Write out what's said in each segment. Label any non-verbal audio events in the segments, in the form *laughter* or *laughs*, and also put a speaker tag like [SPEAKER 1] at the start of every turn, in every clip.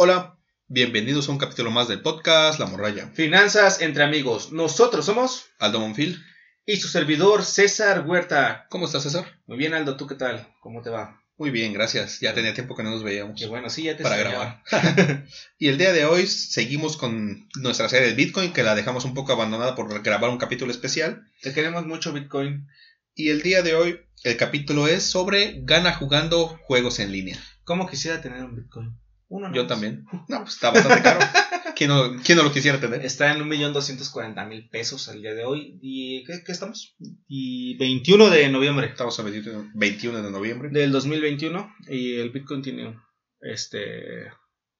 [SPEAKER 1] Hola, bienvenidos a un capítulo más del podcast La Morralla.
[SPEAKER 2] Finanzas entre amigos. Nosotros somos
[SPEAKER 1] Aldo Monfil.
[SPEAKER 2] y su servidor César Huerta.
[SPEAKER 1] ¿Cómo estás, César?
[SPEAKER 2] Muy bien, Aldo, ¿tú qué tal? ¿Cómo te va?
[SPEAKER 1] Muy bien, gracias. Ya tenía tiempo que no nos veíamos
[SPEAKER 2] Qué bueno, sí, ya te
[SPEAKER 1] para
[SPEAKER 2] extrañaba.
[SPEAKER 1] grabar. *laughs* y el día de hoy seguimos con nuestra serie de Bitcoin, que la dejamos un poco abandonada por grabar un capítulo especial.
[SPEAKER 2] Te queremos mucho, Bitcoin.
[SPEAKER 1] Y el día de hoy el capítulo es sobre gana jugando juegos en línea.
[SPEAKER 2] ¿Cómo quisiera tener un Bitcoin? Uno
[SPEAKER 1] Yo también. No, pues está bastante caro. *laughs* ¿Quién no, quién no lo quisiera tener?
[SPEAKER 2] Está en 1.240.000 pesos al día de hoy. ¿Y qué, qué estamos? Y 21 de noviembre
[SPEAKER 1] Estamos a 21 21 de noviembre.
[SPEAKER 2] del 2021. Y el Bitcoin tiene este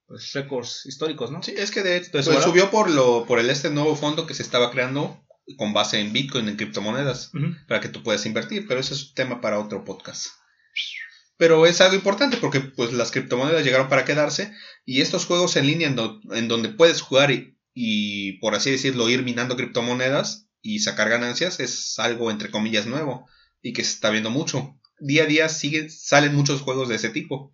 [SPEAKER 2] pues récords históricos, ¿no?
[SPEAKER 1] Sí, es que de
[SPEAKER 2] Entonces,
[SPEAKER 1] pues,
[SPEAKER 2] ahora-
[SPEAKER 1] subió por lo por el este nuevo fondo que se estaba creando con base en Bitcoin, en criptomonedas, para que tú puedas invertir, pero ese es un tema para otro podcast. Pero es algo importante porque pues las criptomonedas llegaron para quedarse y estos juegos en línea en, do- en donde puedes jugar y, y, por así decirlo ir minando criptomonedas y sacar ganancias es algo entre comillas nuevo y que se está viendo mucho. Día a día siguen salen muchos juegos de ese tipo.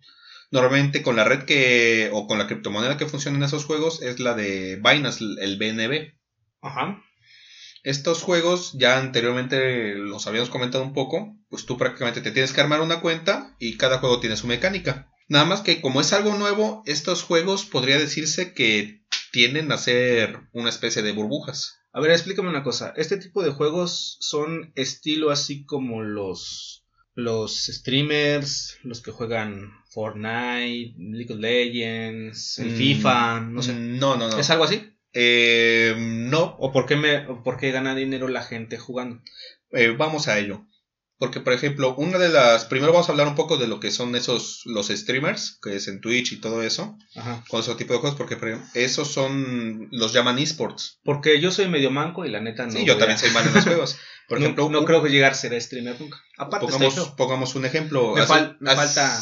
[SPEAKER 1] Normalmente con la red que o con la criptomoneda que funciona en esos juegos es la de Binance, el BNB.
[SPEAKER 2] Ajá.
[SPEAKER 1] Estos juegos ya anteriormente los habíamos comentado un poco, pues tú prácticamente te tienes que armar una cuenta y cada juego tiene su mecánica. Nada más que como es algo nuevo, estos juegos podría decirse que tienden a ser una especie de burbujas.
[SPEAKER 2] A ver, explícame una cosa. Este tipo de juegos son estilo así como los los streamers, los que juegan Fortnite, League of Legends,
[SPEAKER 1] Mm,
[SPEAKER 2] FIFA, no sé.
[SPEAKER 1] No, no, no.
[SPEAKER 2] ¿Es algo así?
[SPEAKER 1] Eh, no,
[SPEAKER 2] ¿O por qué me o por qué gana dinero la gente jugando?
[SPEAKER 1] Eh, vamos a ello. Porque, por ejemplo, una de las. Primero vamos a hablar un poco de lo que son esos. Los streamers, que es en Twitch y todo eso.
[SPEAKER 2] Ajá.
[SPEAKER 1] Con ese tipo de juegos, porque esos son. Los llaman esports.
[SPEAKER 2] Porque yo soy medio manco y la neta no.
[SPEAKER 1] sí, yo también
[SPEAKER 2] a-
[SPEAKER 1] soy malo en los *laughs* juegos. Por
[SPEAKER 2] no,
[SPEAKER 1] ejemplo,
[SPEAKER 2] no
[SPEAKER 1] un-
[SPEAKER 2] creo que llegar a ser streamer nunca. Aparte
[SPEAKER 1] pongamos, pongamos un ejemplo.
[SPEAKER 2] Me,
[SPEAKER 1] ¿Has-
[SPEAKER 2] fal- me
[SPEAKER 1] has-
[SPEAKER 2] falta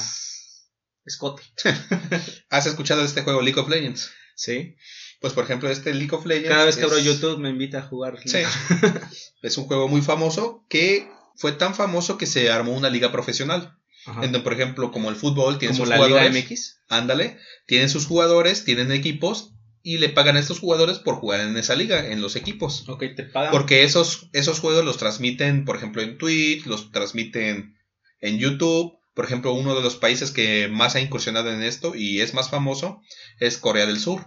[SPEAKER 2] escote. *laughs*
[SPEAKER 1] ¿Has escuchado de este juego League of Legends?
[SPEAKER 2] Sí.
[SPEAKER 1] Pues, por ejemplo, este League of Legends.
[SPEAKER 2] Cada vez que
[SPEAKER 1] es-
[SPEAKER 2] abro YouTube me invita a jugar.
[SPEAKER 1] Sí. *laughs* es un juego muy famoso que fue tan famoso que se armó una liga profesional.
[SPEAKER 2] Ajá.
[SPEAKER 1] En donde, por ejemplo, como el fútbol tiene sus
[SPEAKER 2] la
[SPEAKER 1] jugadores.
[SPEAKER 2] Liga MX.
[SPEAKER 1] Ándale, tienen sus jugadores, tienen equipos y le pagan a estos jugadores por jugar en esa liga, en los equipos.
[SPEAKER 2] Ok, te pagan.
[SPEAKER 1] Porque esos, esos juegos los transmiten, por ejemplo, en Twitch, los transmiten en YouTube. Por ejemplo, uno de los países que más ha incursionado en esto y es más famoso es Corea del Sur.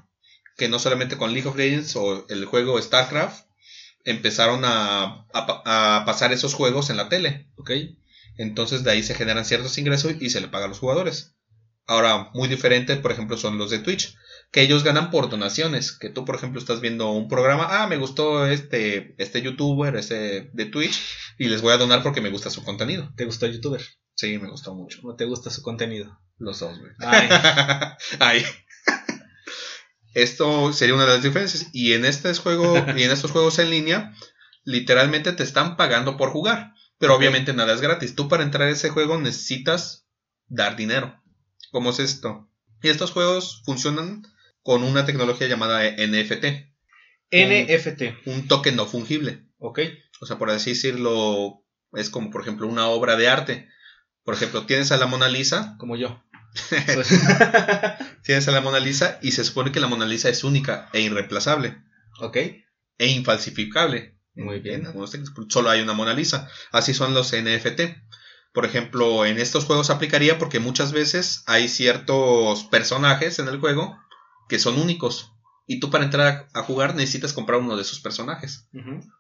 [SPEAKER 1] Que no solamente con League of Legends o el juego StarCraft empezaron a, a pa- a pasar esos juegos en la tele.
[SPEAKER 2] Ok.
[SPEAKER 1] Entonces de ahí se generan ciertos ingresos y se le paga a los jugadores. Ahora, muy diferente, por ejemplo, son los de Twitch, que ellos ganan por donaciones. Que tú, por ejemplo, estás viendo un programa, ah, me gustó este, este youtuber, este de Twitch, y les voy a donar porque me gusta su contenido.
[SPEAKER 2] ¿Te gustó el youtuber?
[SPEAKER 1] Sí, me gustó mucho.
[SPEAKER 2] ¿O te gusta su contenido?
[SPEAKER 1] Los dos, güey.
[SPEAKER 2] Ay, *laughs*
[SPEAKER 1] Ay. Esto sería una de las diferencias. Y en este juego, y en estos juegos en línea, literalmente te están pagando por jugar. Pero obviamente nada es gratis. Tú para entrar a ese juego necesitas dar dinero. ¿Cómo es esto? Y estos juegos funcionan con una tecnología llamada NFT,
[SPEAKER 2] NFT.
[SPEAKER 1] un token no fungible.
[SPEAKER 2] Ok.
[SPEAKER 1] O sea, por así decirlo, es como por ejemplo una obra de arte. Por ejemplo, tienes a la Mona Lisa,
[SPEAKER 2] Como yo. *laughs*
[SPEAKER 1] tienes a la Mona Lisa y se supone que la Mona Lisa es única e irreemplazable
[SPEAKER 2] ok.
[SPEAKER 1] e infalsificable.
[SPEAKER 2] Muy bien.
[SPEAKER 1] En algunos textos, porque solo hay una Mona Lisa. Así son los NFT. Por ejemplo, en estos juegos aplicaría porque muchas veces hay ciertos personajes en el juego que son únicos. Y tú para entrar a jugar necesitas comprar uno de esos personajes.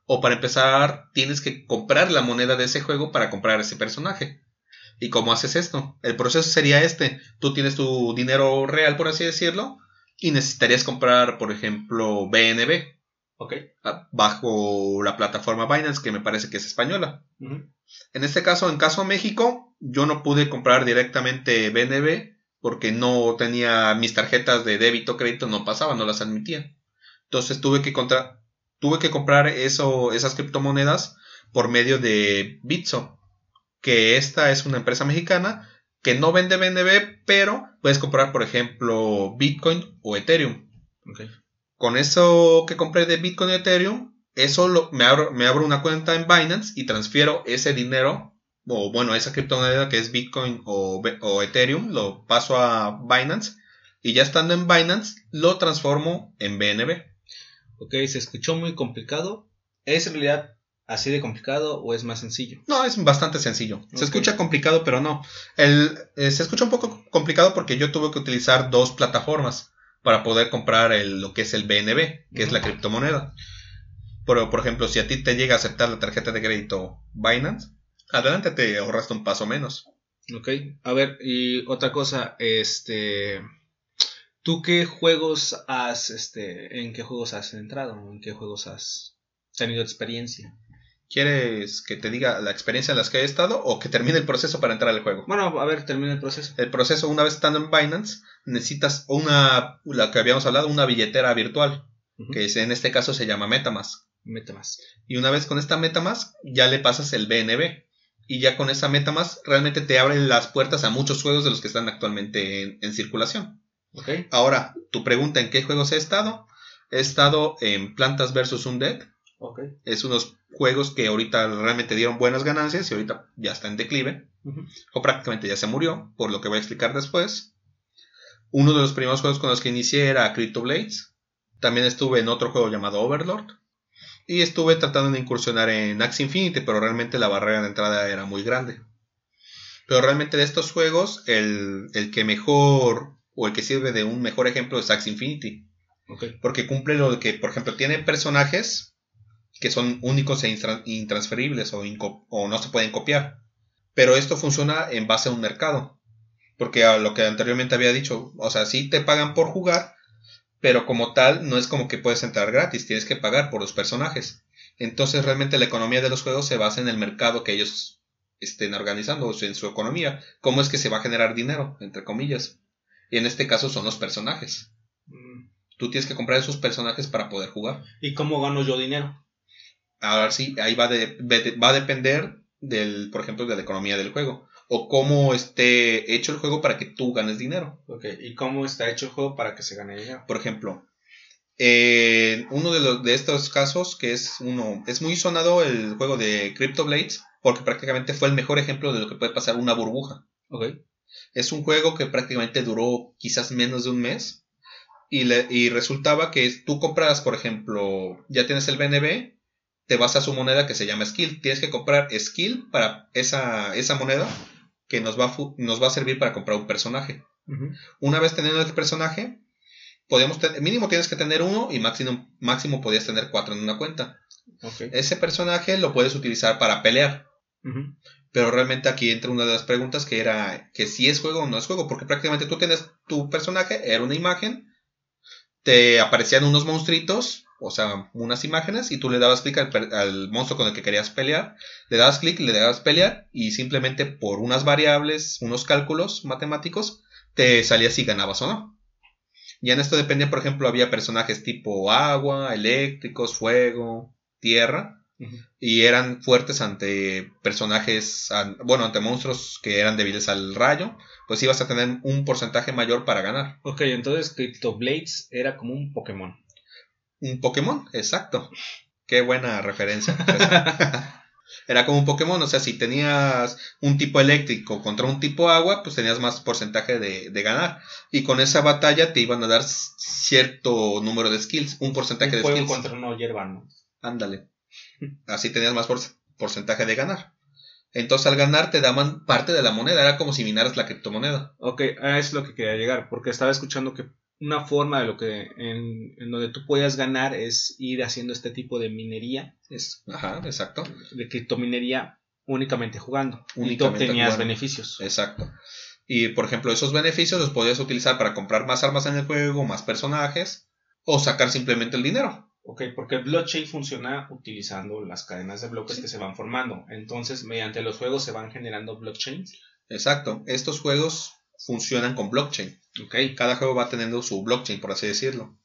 [SPEAKER 1] O para empezar, tienes que comprar la moneda de ese juego para comprar ese personaje. ¿Y cómo haces esto? El proceso sería este. Tú tienes tu dinero real, por así decirlo, y necesitarías comprar, por ejemplo, BNB
[SPEAKER 2] Ok.
[SPEAKER 1] bajo la plataforma Binance, que me parece que es española. En este caso, en caso México, yo no pude comprar directamente BNB porque no tenía mis tarjetas de débito crédito, no pasaban, no las admitían. Entonces tuve que, contra- tuve que comprar eso, esas criptomonedas por medio de Bitso, que esta es una empresa mexicana que no vende BNB, pero puedes comprar, por ejemplo, Bitcoin o Ethereum. Con eso que compré de Bitcoin y Ethereum, eso lo- me, abro, me abro una cuenta en Binance y transfiero ese dinero, o bueno, esa criptomoneda que es Bitcoin o, o Ethereum, lo paso a Binance Y ya estando en Binance, lo transformo en BNB.
[SPEAKER 2] Ok, se escuchó muy complicado. ¿Es en realidad así de complicado o es más sencillo?
[SPEAKER 1] No, es bastante sencillo. Se escucha complicado, pero no. El, eh, se escucha un poco complicado porque yo tuve que utilizar dos plataformas para poder comprar el- lo que es el BNB, que es la criptomoneda. Pero, por ejemplo, si a ti te llega a aceptar la tarjeta de crédito Binance, adelante te ahorraste un paso menos.
[SPEAKER 2] Ok, a ver, y otra cosa, este, ¿tú qué juegos has, este, en qué juegos has entrado? ¿En qué juegos has tenido experiencia?
[SPEAKER 1] ¿Quieres que te diga la experiencia en las que he estado o que termine el proceso para entrar al juego?
[SPEAKER 2] Bueno, a ver, termina el proceso.
[SPEAKER 1] El proceso, una vez estando en Binance, necesitas una, la que habíamos hablado, una billetera virtual, que es- en este caso se llama Metamask.
[SPEAKER 2] Mete más.
[SPEAKER 1] Y una vez con esta Metamask, ya le pasas el BNB. Y ya con esa Metamask, realmente te abre las puertas a muchos juegos de los que están actualmente en, en circulación.
[SPEAKER 2] Ok,
[SPEAKER 1] Ahora, tu pregunta, ¿en qué juegos he estado? He estado en Plantas vs. Undead. Es unos juegos que ahorita realmente dieron buenas ganancias y ahorita ya está en declive. O prácticamente ya se murió, por lo que voy a explicar después. Uno de los primeros juegos con los que inicié era Crypto Blades. También estuve en otro juego llamado Overlord. Y estuve tratando de incursionar en Axie Infinity, pero realmente la barrera de entrada era muy grande. Pero realmente de estos juegos, el, el que mejor, o el que sirve de un mejor ejemplo es Axie Infinity. Porque cumple lo que, por ejemplo, tiene personajes que son únicos e intra- intransferibles o, no se pueden copiar. Pero esto funciona en base a un mercado. Porque a lo que anteriormente había dicho, o sea, sí te pagan por jugar, pero como tal no es como que puedes entrar gratis, tienes que pagar por los personajes. Entonces realmente la economía de los juegos se basa en el mercado que ellos estén organizando, o sea, en su economía. ¿Cómo es que se va a generar dinero? Entre comillas. Y en este caso son los personajes.
[SPEAKER 2] Mm,
[SPEAKER 1] Tú tienes que comprar esos personajes para poder jugar.
[SPEAKER 2] ¿Y cómo gano yo dinero?
[SPEAKER 1] Ahora sí, ahí va, de- va a depender del, por ejemplo, de la economía del juego. O cómo esté hecho el juego para que tú ganes dinero.
[SPEAKER 2] Ok, ¿y cómo está hecho el juego para que se gane dinero?
[SPEAKER 1] Por ejemplo, eh, uno de, los, de estos casos, que es uno, es muy sonado el juego de Crypto Blades, porque prácticamente fue el mejor ejemplo de lo que puede pasar una burbuja.
[SPEAKER 2] Ok,
[SPEAKER 1] Es un juego que prácticamente duró quizás menos de un mes. Y, le- y resultaba que tú compras, por ejemplo, ya tienes el BNB, te vas a su moneda que se llama Skill. Tienes que comprar Skill para esa, esa moneda que nos va, a nos va a servir para comprar un personaje. Una vez teniendo el personaje, podemos mínimo tienes que tener uno y máximo, máximo podías tener cuatro en una cuenta. Ese personaje lo puedes utilizar para pelear. Pero realmente aquí entra una de las preguntas que era que si es juego o no es juego, porque prácticamente tú tienes tu personaje, era una imagen, te aparecían unos monstruitos, o sea, unas imágenes, y tú le dabas clic al, monstruo con el que querías pelear, le dabas clic, le dabas pelear, y simplemente por unas variables, unos cálculos matemáticos, te salía si ganabas o no. Y en esto dependía, por ejemplo, había personajes tipo agua, eléctricos, fuego, tierra, y eran fuertes ante personajes, bueno, ante monstruos que eran débiles al rayo, pues ibas a tener un porcentaje mayor para ganar.
[SPEAKER 2] Ok, entonces Crypto Blades era como un Pokémon.
[SPEAKER 1] Un Pokémon, exacto. Qué buena referencia. *laughs* Era como un Pokémon, o sea, si tenías un tipo eléctrico contra un tipo agua, pues tenías más porcentaje de, de ganar. Y con esa batalla te iban a dar cierto número de skills, un porcentaje
[SPEAKER 2] Un
[SPEAKER 1] de skills.
[SPEAKER 2] contra una hierba, ¿no?
[SPEAKER 1] Ándale. Así tenías más por- porcentaje de ganar. Entonces al ganar te daban parte de la moneda, era como si minaras la criptomoneda.
[SPEAKER 2] Ok, a eso es lo que quería llegar, porque estaba escuchando que una forma de lo que en, en donde tú puedas ganar es ir haciendo este tipo de minería,
[SPEAKER 1] Es, ajá, exacto.
[SPEAKER 2] de criptominería únicamente jugando. y tú
[SPEAKER 1] Únicamente
[SPEAKER 2] obtenías
[SPEAKER 1] jugando.
[SPEAKER 2] beneficios.
[SPEAKER 1] Exacto. Y por ejemplo, esos beneficios los podías utilizar para comprar más armas en el juego, más personajes, o sacar simplemente el dinero.
[SPEAKER 2] Ok, porque el blockchain funciona utilizando las cadenas de bloques
[SPEAKER 1] Sí.
[SPEAKER 2] que se van formando. Entonces, mediante los juegos se van generando blockchains.
[SPEAKER 1] Exacto. Estos juegos funcionan con blockchain.
[SPEAKER 2] Ok.
[SPEAKER 1] Cada juego va teniendo su blockchain, por así decirlo.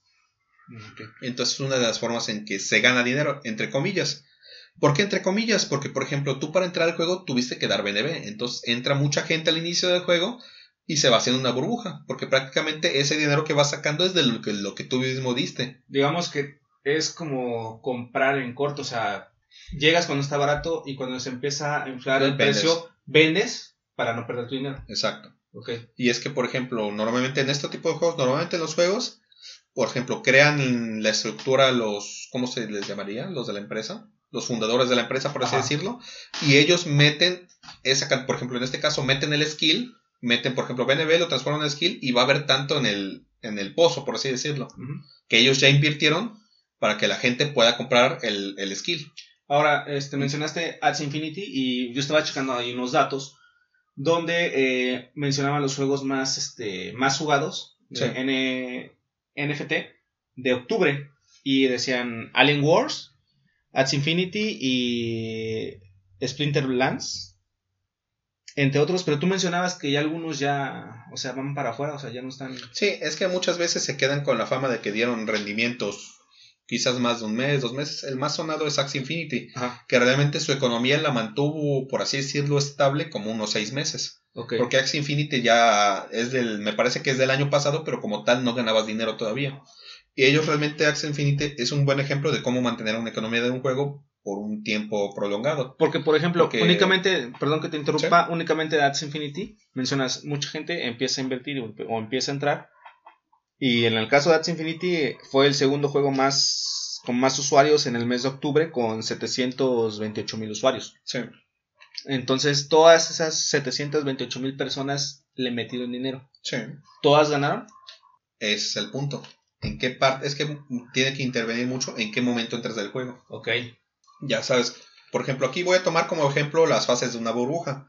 [SPEAKER 2] ok.
[SPEAKER 1] Entonces es una de las formas en que se gana dinero, entre comillas. ¿Por qué entre comillas? Porque, por ejemplo, tú para entrar al juego tuviste que dar BNB. Entonces entra mucha gente al inicio del juego y se va haciendo una burbuja. Porque prácticamente ese dinero que vas sacando es de lo que, lo que tú mismo diste.
[SPEAKER 2] Digamos que es como comprar en corto, o sea, llegas cuando está barato y cuando se empieza a inflar el
[SPEAKER 1] Vendes.
[SPEAKER 2] precio, vendes para no perder tu dinero.
[SPEAKER 1] Exacto. Y es que, por ejemplo, normalmente en este tipo de juegos, normalmente en los juegos, por ejemplo, crean la estructura los, ¿cómo se les llamaría? Los de la empresa, los fundadores de la empresa, por así decirlo, y ellos meten esa, por ejemplo, en este caso, meten el skill, meten, por ejemplo, BNB, lo transforman en skill y va a haber tanto en el, en el pozo, por así decirlo, que ellos ya invirtieron para que la gente pueda comprar el, el skill.
[SPEAKER 2] Ahora, este, mencionaste Ads Infinity y yo estaba checando ahí unos datos donde eh, mencionaban los juegos más, este, más jugados de NFT de octubre. Y decían Alien Wars, Ads Infinity y Splinter Lands, entre otros, pero tú mencionabas que ya algunos ya, o sea, van para afuera, o sea, ya no están...
[SPEAKER 1] Sí, es que muchas veces se quedan con la fama de que dieron rendimientos quizás más de un mes, dos meses. El más sonado es Axie Infinity, que realmente su economía la mantuvo, por así decirlo, estable como unos seis meses. Porque Axie Infinity ya es del, me parece que es del año pasado, pero como tal no ganabas dinero todavía. Y ellos realmente, Axie Infinity es un buen ejemplo de cómo mantener una economía de un juego por un tiempo prolongado.
[SPEAKER 2] Porque, por ejemplo, únicamente, perdón que te interrumpa, únicamente de Axie Infinity, mencionas, mucha gente empieza a invertir o empieza a entrar y en el caso de Ads Infinity fue el segundo juego más con más usuarios en el mes de octubre con 728 mil usuarios. Sí. Entonces todas esas 728 mil personas le metieron dinero. Sí. ¿Todas ganaron?
[SPEAKER 1] Ese es el punto. ¿En qué parte? Es que tiene que intervenir mucho en qué momento entras del juego. Ok. Ya sabes. Por ejemplo, aquí voy a tomar como ejemplo las fases de una burbuja.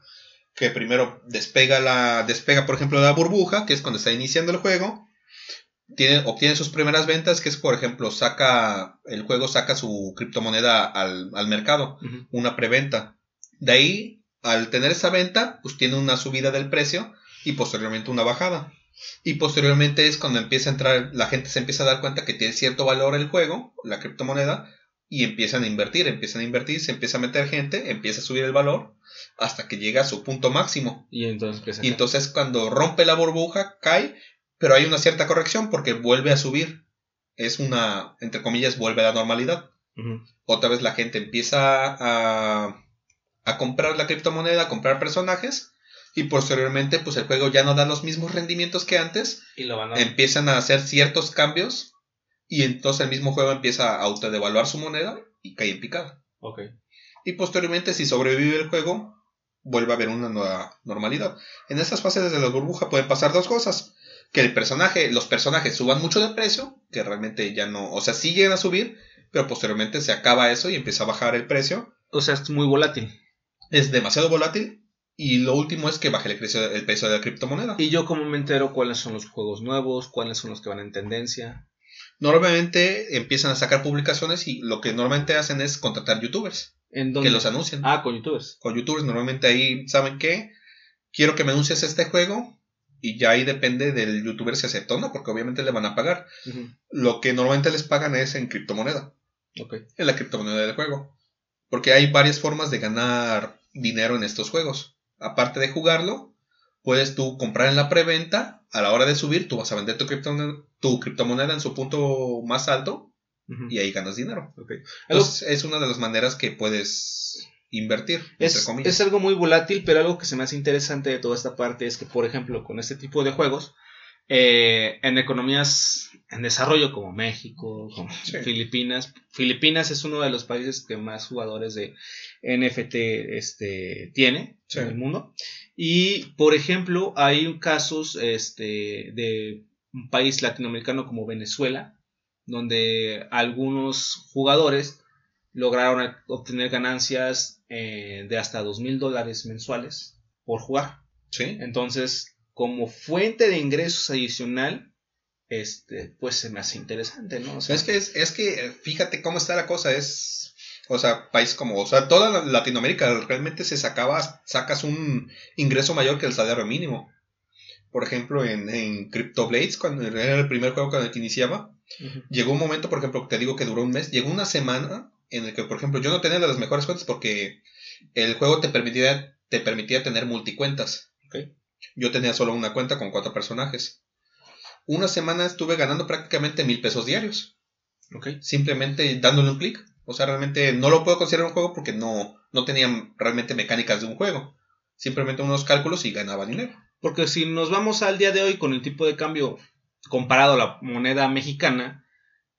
[SPEAKER 1] Que primero despega la. despega, por ejemplo, la burbuja, que es cuando está iniciando el juego tiene, obtiene sus primeras ventas, que es, por ejemplo, saca, el juego saca su criptomoneda al, mercado, una preventa. De ahí, al tener esa venta, pues tiene una subida del precio y posteriormente una bajada. Y posteriormente es cuando empieza a entrar, la gente se empieza a dar cuenta que tiene cierto valor el juego, la criptomoneda, y empiezan a invertir, empiezan a invertir, se empieza a meter gente, empieza a subir el valor hasta que llega a su punto máximo. Y entonces, y entonces cuando rompe la burbuja, cae pero hay una cierta corrección porque vuelve a subir. Es una, entre comillas, vuelve a la normalidad. Otra vez la gente empieza a, a comprar la criptomoneda, a comprar personajes. Y posteriormente, pues el juego ya no da los mismos rendimientos que antes. Y lo van a... Empiezan a hacer ciertos cambios. Y entonces el mismo juego empieza a autodevaluar su moneda y cae en picada. Y posteriormente, si sobrevive el juego, vuelve a haber una nueva normalidad. En estas fases de la burbuja pueden pasar dos cosas que el personaje, los personajes suban mucho de precio, que realmente ya no, o sea, sí llegan a subir, pero posteriormente se acaba eso y empieza a bajar el precio.
[SPEAKER 2] O sea, es muy volátil.
[SPEAKER 1] Es demasiado volátil y lo último es que baje el precio, el precio de la criptomoneda.
[SPEAKER 2] ¿Y yo cómo me entero cuáles son los juegos nuevos, cuáles son los que van en tendencia?
[SPEAKER 1] Normalmente empiezan a sacar publicaciones y lo que normalmente hacen es contratar youtubers. ¿En Que los anuncian.
[SPEAKER 2] Ah, con youtubers.
[SPEAKER 1] Con youtubers, normalmente ahí, ¿saben qué? Quiero que me anuncies este juego, y ya ahí depende del youtuber si acepta o no, porque obviamente le van a pagar. Lo que normalmente les pagan es en criptomoneda. En la criptomoneda del juego. Porque hay varias formas de ganar dinero en estos juegos. Aparte de jugarlo, puedes tú comprar en la preventa. A la hora de subir, tú vas a vender tu, tu criptomoneda en su punto más alto. Y ahí ganas dinero. es una de las maneras que puedes invertir.
[SPEAKER 2] Es, es, algo muy volátil, pero algo que se me hace interesante de toda esta parte es que, por ejemplo, con este tipo de juegos, eh, en economías en desarrollo como México, como Filipinas, Filipinas es uno de los países que más jugadores de NFT este, tiene en el mundo. Y, por ejemplo, hay casos este, de un país latinoamericano como Venezuela, donde algunos jugadores lograron obtener ganancias eh, de hasta dos mil dólares mensuales por jugar. Sí. Entonces, como fuente de ingresos adicional, este, pues se me hace interesante, ¿no?
[SPEAKER 1] es que es, que fíjate cómo está la cosa, es o sea, país como, o sea, toda Latinoamérica realmente se sacaba, sacas un ingreso mayor que el salario mínimo. Por ejemplo, en, en Crypto Blades, cuando era el primer juego con el que iniciaba, llegó un momento, por ejemplo, te digo que duró un mes, llegó una semana en el que, por ejemplo, yo no tenía las mejores cuentas porque el juego te permitía, te permitía tener multicuentas. Yo tenía solo una cuenta con cuatro personajes. Una semana estuve ganando prácticamente mil pesos diarios. Simplemente dándole un clic. O sea, realmente no lo puedo considerar un juego porque no, no tenía realmente mecánicas de un juego. Simplemente unos cálculos y ganaba dinero.
[SPEAKER 2] Porque si nos vamos al día de hoy con el tipo de cambio comparado a la moneda mexicana,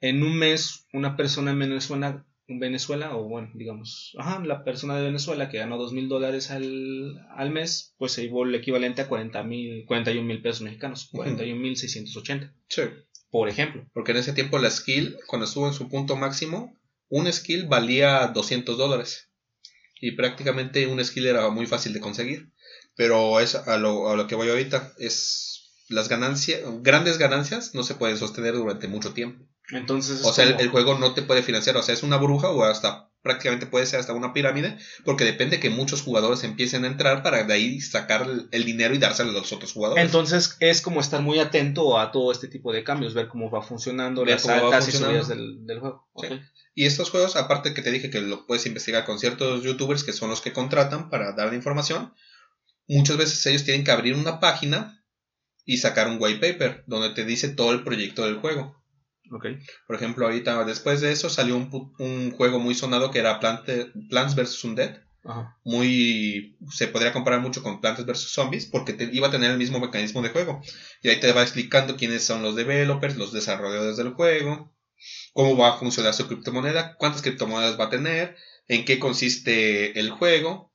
[SPEAKER 2] en un mes una persona en Venezuela, en Venezuela o bueno, digamos, ajá, la persona de Venezuela que ganó dos mil dólares al, al mes, pues se llevó el equivalente a 40 mil, 41 mil pesos mexicanos, 41 mil 680.
[SPEAKER 1] Sí.
[SPEAKER 2] Por ejemplo.
[SPEAKER 1] Porque en ese tiempo la skill, cuando estuvo en su punto máximo, un skill valía 200 dólares. Y prácticamente un skill era muy fácil de conseguir. Pero es a lo, a lo que voy ahorita. Es las ganancias, grandes ganancias no se pueden sostener durante mucho tiempo.
[SPEAKER 2] Entonces. es
[SPEAKER 1] O sea, el,
[SPEAKER 2] como-
[SPEAKER 1] el juego no te puede financiar. O sea, es una burbuja o hasta prácticamente puede ser hasta una pirámide. Porque depende que muchos jugadores empiecen a entrar para de ahí sacar el, el dinero y dárselo a los otros jugadores.
[SPEAKER 2] Entonces es como estar muy atento a todo este tipo de cambios, ver cómo va funcionando,
[SPEAKER 1] Ver
[SPEAKER 2] las
[SPEAKER 1] cómo va
[SPEAKER 2] y subidas del, del juego.
[SPEAKER 1] Sí. Y estos juegos, aparte que te dije que lo puedes investigar con ciertos youtubers que son los que contratan para dar la información, muchas veces ellos tienen que abrir una página y sacar un white paper donde te dice todo el proyecto del juego.
[SPEAKER 2] Ok.
[SPEAKER 1] Por ejemplo, ahorita después de eso salió un, juego muy sonado que era Plant- Plants vs. Undead.
[SPEAKER 2] Ajá.
[SPEAKER 1] Muy. Se podría comparar mucho con Plantas vs. Zombies porque te- iba a tener el mismo mecanismo de juego. Y ahí te va explicando quiénes son los developers, los desarrolladores del juego, cómo va a funcionar su criptomoneda, cuántas criptomonedas va a tener, en qué consiste el juego,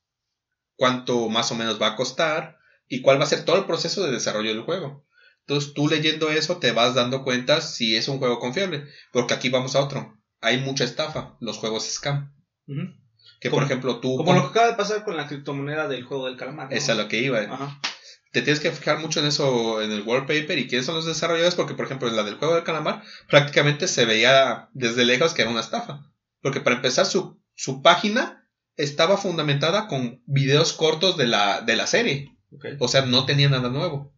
[SPEAKER 1] cuánto más o menos va a costar y cuál va a ser todo el proceso de desarrollo del juego. Entonces tú leyendo eso te vas dando cuenta si es un juego confiable. Porque aquí vamos a otro. Hay mucha estafa, los juegos scam. Que
[SPEAKER 2] Como-
[SPEAKER 1] por ejemplo tú...
[SPEAKER 2] Como lo que acaba de pasar con la criptomoneda del juego del calamar. ¿no?
[SPEAKER 1] Es a lo que iba.
[SPEAKER 2] Ajá.
[SPEAKER 1] te tienes que fijar mucho en eso, en el wallpaper y quiénes son los desarrolladores, porque por ejemplo en la del juego del calamar prácticamente se veía desde lejos que era una estafa. Porque para empezar su, su página estaba fundamentada con videos cortos de la, de la serie. O sea, no tenía nada nuevo.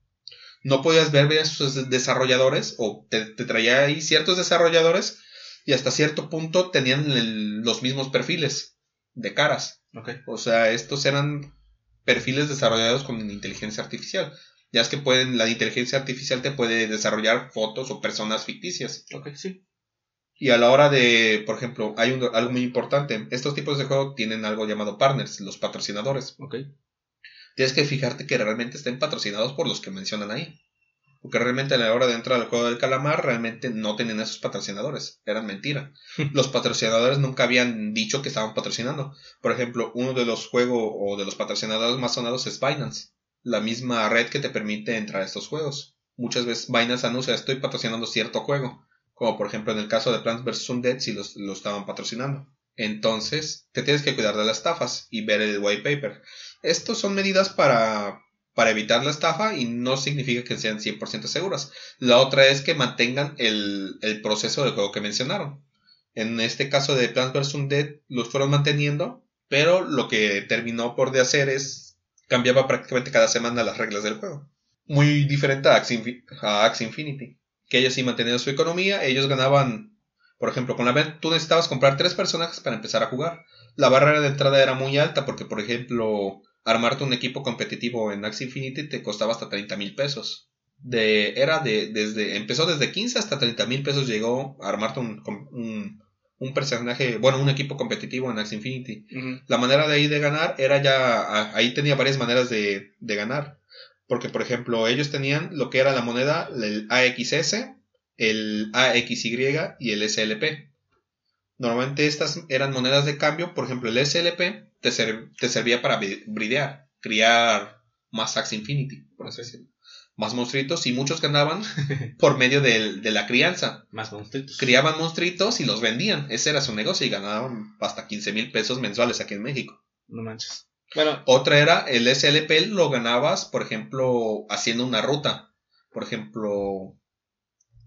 [SPEAKER 1] No podías ver a sus desarrolladores o te, te traía ahí ciertos desarrolladores y hasta cierto punto tenían el- los mismos perfiles de caras.
[SPEAKER 2] Ok.
[SPEAKER 1] O sea, estos eran perfiles desarrollados con inteligencia artificial. Ya es que pueden, la inteligencia artificial te puede desarrollar fotos o personas ficticias.
[SPEAKER 2] Ok, sí.
[SPEAKER 1] Y a la hora de, por ejemplo, hay un- algo muy importante. Estos tipos de juego tienen algo llamado partners, los patrocinadores.
[SPEAKER 2] Ok.
[SPEAKER 1] Tienes que fijarte que realmente estén patrocinados por los que mencionan ahí. Porque realmente a la hora de entrar al juego del calamar, realmente no tenían esos patrocinadores. Eran mentira. *laughs* los patrocinadores nunca habían dicho que estaban patrocinando. Por ejemplo, uno de los juegos o de los patrocinadores más sonados es Binance. La misma red que te permite entrar a estos juegos. Muchas veces Binance anuncia estoy patrocinando cierto juego. Como por ejemplo en el caso de Plants vs. Undead si los, lo estaban patrocinando. Entonces, te tienes que cuidar de las estafas y ver el white paper. Estos son medidas para, para evitar la estafa y no significa que sean 100% seguras. La otra es que mantengan el, el proceso del juego que mencionaron. En este caso de Plants vs. Undead los fueron manteniendo, pero lo que terminó por de hacer es cambiaba prácticamente cada semana las reglas del juego. Muy diferente a Infi- a Axie Infinity, que ellos sí mantenían su economía, ellos ganaban, por ejemplo, con la venta tú necesitabas comprar tres personajes para empezar a jugar. La barrera de entrada era muy alta porque, por ejemplo, armarte un equipo competitivo en Axie Infinity te costaba hasta 30 mil pesos. De, era de, desde, empezó desde 15 hasta 30 mil pesos llegó a armarte un, un, un personaje, bueno, un equipo competitivo en Axie Infinity. La manera de ahí de ganar era ya, ahí tenía varias maneras de, de ganar. Porque, por ejemplo, ellos tenían lo que era la moneda, el AXS, el AXY y el SLP. Normalmente estas eran monedas de cambio, por ejemplo, el SLP te, ser- te servía para bridear, criar más Axie Infinity, por así decirlo. Más monstruitos y muchos ganaban *laughs* por medio del- de la crianza.
[SPEAKER 2] Más monstruitos.
[SPEAKER 1] Criaban monstruitos y los vendían. Ese era su negocio y ganaban hasta 15 mil pesos mensuales aquí en México.
[SPEAKER 2] No manches. Bueno,
[SPEAKER 1] Otra era el SLP, lo ganabas, por ejemplo, haciendo una ruta. Por ejemplo,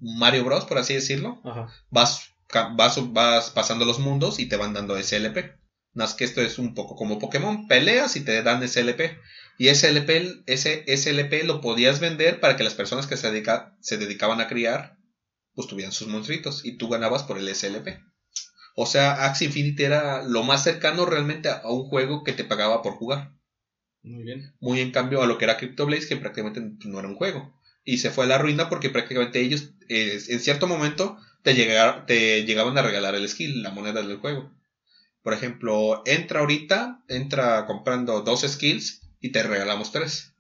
[SPEAKER 1] Mario Bros, por así decirlo.
[SPEAKER 2] ajá.
[SPEAKER 1] Vas, vas, vas pasando los mundos y te van dando SLP. Más que esto es un poco como Pokémon. Peleas y te dan SLP. Y SLP, ese SLP lo podías vender para que las personas que se, dedica- se dedicaban a criar, pues tuvieran sus monstruitos. Y tú ganabas por el SLP. O sea, Axie Infinity era lo más cercano realmente a un juego que te pagaba por jugar.
[SPEAKER 2] Muy bien.
[SPEAKER 1] Muy en cambio a lo que era Crypto Blaze, que prácticamente no era un juego. Y se fue a la ruina porque prácticamente ellos, eh, en cierto momento, te, llegar- te llegaban a regalar el skill, la moneda del juego. Por ejemplo, entra ahorita, entra comprando dos skills y te regalamos tres.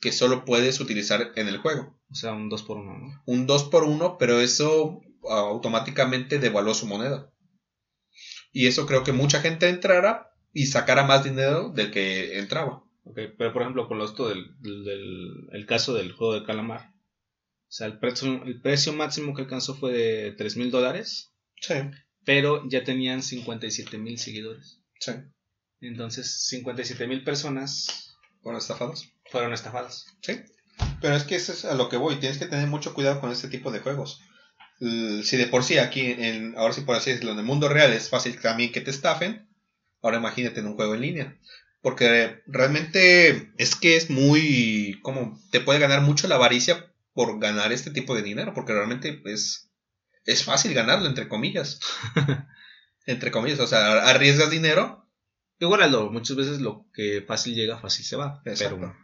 [SPEAKER 1] Que solo puedes utilizar en el juego.
[SPEAKER 2] O sea, un 2 por 1 ¿no?
[SPEAKER 1] Un 2 por 1 pero eso automáticamente devaluó su moneda. Y eso creo que mucha gente entrara y sacara más dinero del que entraba.
[SPEAKER 2] Pero por ejemplo, con esto del, del, el caso del juego de calamar. O sea, el precio, el precio máximo que alcanzó fue de 3 mil dólares.
[SPEAKER 1] Sí.
[SPEAKER 2] Pero ya tenían 57 mil seguidores.
[SPEAKER 1] Sí.
[SPEAKER 2] Entonces, 57 mil personas
[SPEAKER 1] ¿Fueron estafadas?
[SPEAKER 2] fueron estafadas.
[SPEAKER 1] Sí. Pero es que eso es a lo que voy. Tienes que tener mucho cuidado con este tipo de juegos. Si de por sí aquí, en, ahora sí por así decirlo, en el mundo real es fácil también que te estafen, ahora imagínate en un juego en línea. Porque realmente es que es muy... como Te puede ganar mucho la avaricia por ganar este tipo de dinero. Porque realmente es, es fácil ganarlo, entre comillas. *laughs* entre comillas. O sea, arriesgas dinero.
[SPEAKER 2] Igual muchas veces lo que fácil llega, fácil se va.
[SPEAKER 1] Exacto.
[SPEAKER 2] Pero,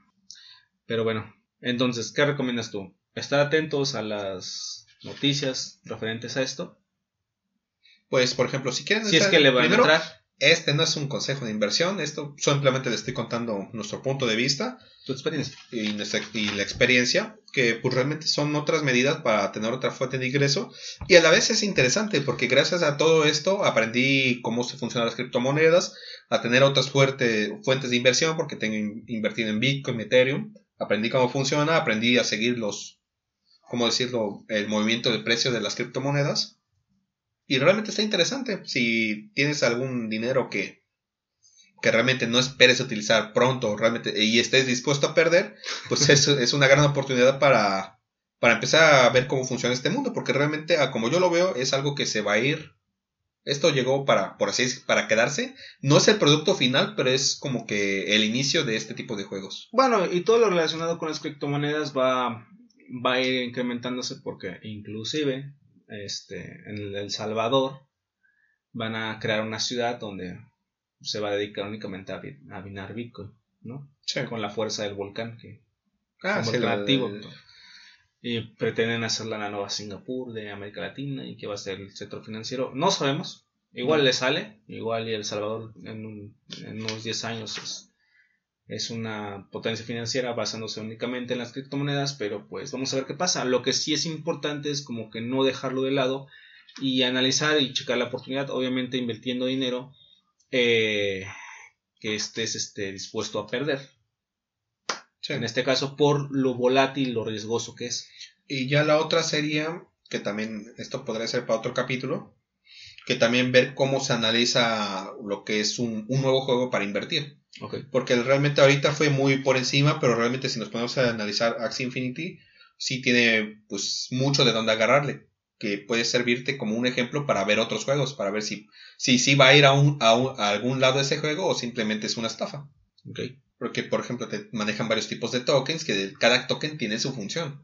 [SPEAKER 2] pero bueno, entonces, ¿qué recomiendas tú? Estar atentos a las noticias referentes a esto.
[SPEAKER 1] Pues, por ejemplo, si quieren...
[SPEAKER 2] Si es que le van
[SPEAKER 1] primero,
[SPEAKER 2] a entrar,
[SPEAKER 1] Este no es un consejo de inversión, esto simplemente le estoy contando nuestro punto de vista
[SPEAKER 2] tu experiencia.
[SPEAKER 1] y, nuestra- y la experiencia, que pues realmente son otras medidas para tener otra fuente de ingreso y a la vez es interesante porque gracias a todo esto aprendí cómo se funcionan las criptomonedas, a tener otras fuerte- fuentes de inversión porque tengo in- invertido en Bitcoin, Ethereum, aprendí cómo funciona, aprendí a seguir los, cómo decirlo, el movimiento de precio de las criptomonedas. Y realmente está interesante. Si tienes algún dinero que, que realmente no esperes utilizar pronto realmente y estés dispuesto a perder, pues *laughs* es, es una gran oportunidad para, para empezar a ver cómo funciona este mundo. Porque realmente, como yo lo veo, es algo que se va a ir. Esto llegó para, por así decir, para quedarse. No es el producto final, pero es como que el inicio de este tipo de juegos.
[SPEAKER 2] Bueno, y todo lo relacionado con las criptomonedas va, va a ir incrementándose porque inclusive este, en El Salvador van a crear una ciudad donde se va a dedicar únicamente a, a minar Bitcoin, ¿no?
[SPEAKER 1] Sí.
[SPEAKER 2] Con la fuerza del volcán que
[SPEAKER 1] Ah,
[SPEAKER 2] un volcán
[SPEAKER 1] lo-
[SPEAKER 2] activo. Y pretenden hacerla la nueva Singapur de América Latina y que va a ser el centro financiero. No sabemos. Igual le sale. Igual y El Salvador en, un- en unos 10 años es, es una potencia financiera basándose únicamente en las criptomonedas. Pero pues vamos a ver qué pasa. Lo que sí es importante es como que no dejarlo de lado y analizar y checar la oportunidad. Obviamente invirtiendo dinero eh, que estés este, dispuesto a perder.
[SPEAKER 1] sí.
[SPEAKER 2] En este caso por lo volátil, lo riesgoso que es.
[SPEAKER 1] Y ya la otra sería, que también esto podría ser para otro capítulo, que también ver cómo se analiza lo que es un, un nuevo juego para invertir. Porque realmente ahorita fue muy por encima, pero realmente si nos ponemos a analizar Axie Infinity, sí tiene pues mucho de dónde agarrarle. Que puede servirte como un ejemplo para ver otros juegos, para ver si si, si va a ir a, un, a, un- a algún lado ese juego o simplemente es una estafa. Porque, por ejemplo, te manejan varios tipos de tokens, que cada token tiene su función.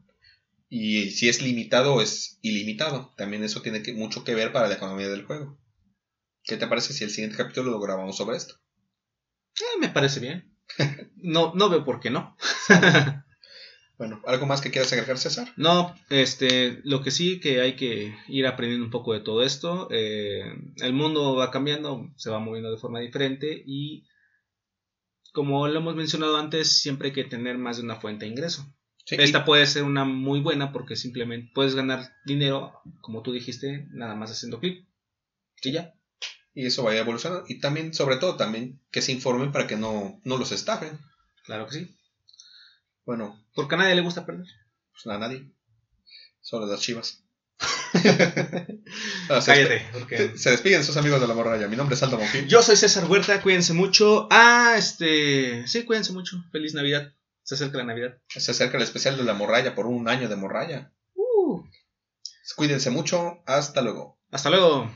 [SPEAKER 1] Y si es limitado o es ilimitado. También eso tiene que, mucho que ver para la economía del juego. ¿Qué te parece si el siguiente capítulo lo grabamos sobre esto?
[SPEAKER 2] Eh, me parece bien. *laughs* No, no veo por qué no. *laughs*
[SPEAKER 1] Bueno, ¿algo más que quieras agregar, César?
[SPEAKER 2] No, este, lo que sí que hay que ir aprendiendo un poco de todo esto. eh, el mundo va cambiando, se va moviendo de forma diferente y como lo hemos mencionado antes, siempre hay que tener más de una fuente de ingreso.
[SPEAKER 1] Sí,
[SPEAKER 2] Esta puede ser una muy buena porque simplemente puedes ganar dinero, como tú dijiste, nada más haciendo clic. Y ya.
[SPEAKER 1] y eso vaya evolucionando. Y también, sobre todo, también que se informen para que no, no los estafen.
[SPEAKER 2] Claro que sí.
[SPEAKER 1] Bueno,
[SPEAKER 2] Porque a nadie le gusta perder.
[SPEAKER 1] pues a nadie. Solo las chivas. *laughs* Ah, se,
[SPEAKER 2] Cállate, porque...
[SPEAKER 1] se despiden sus amigos de la morralla. Mi nombre es Aldo Monfil.
[SPEAKER 2] Yo soy César Huerta, cuídense mucho. Ah, este... Sí, cuídense mucho. Feliz Navidad. Se acerca la Navidad.
[SPEAKER 1] Se acerca el especial de la morralla por un año de morralla.
[SPEAKER 2] Uh,
[SPEAKER 1] Cuídense mucho. Hasta luego.
[SPEAKER 2] hasta luego.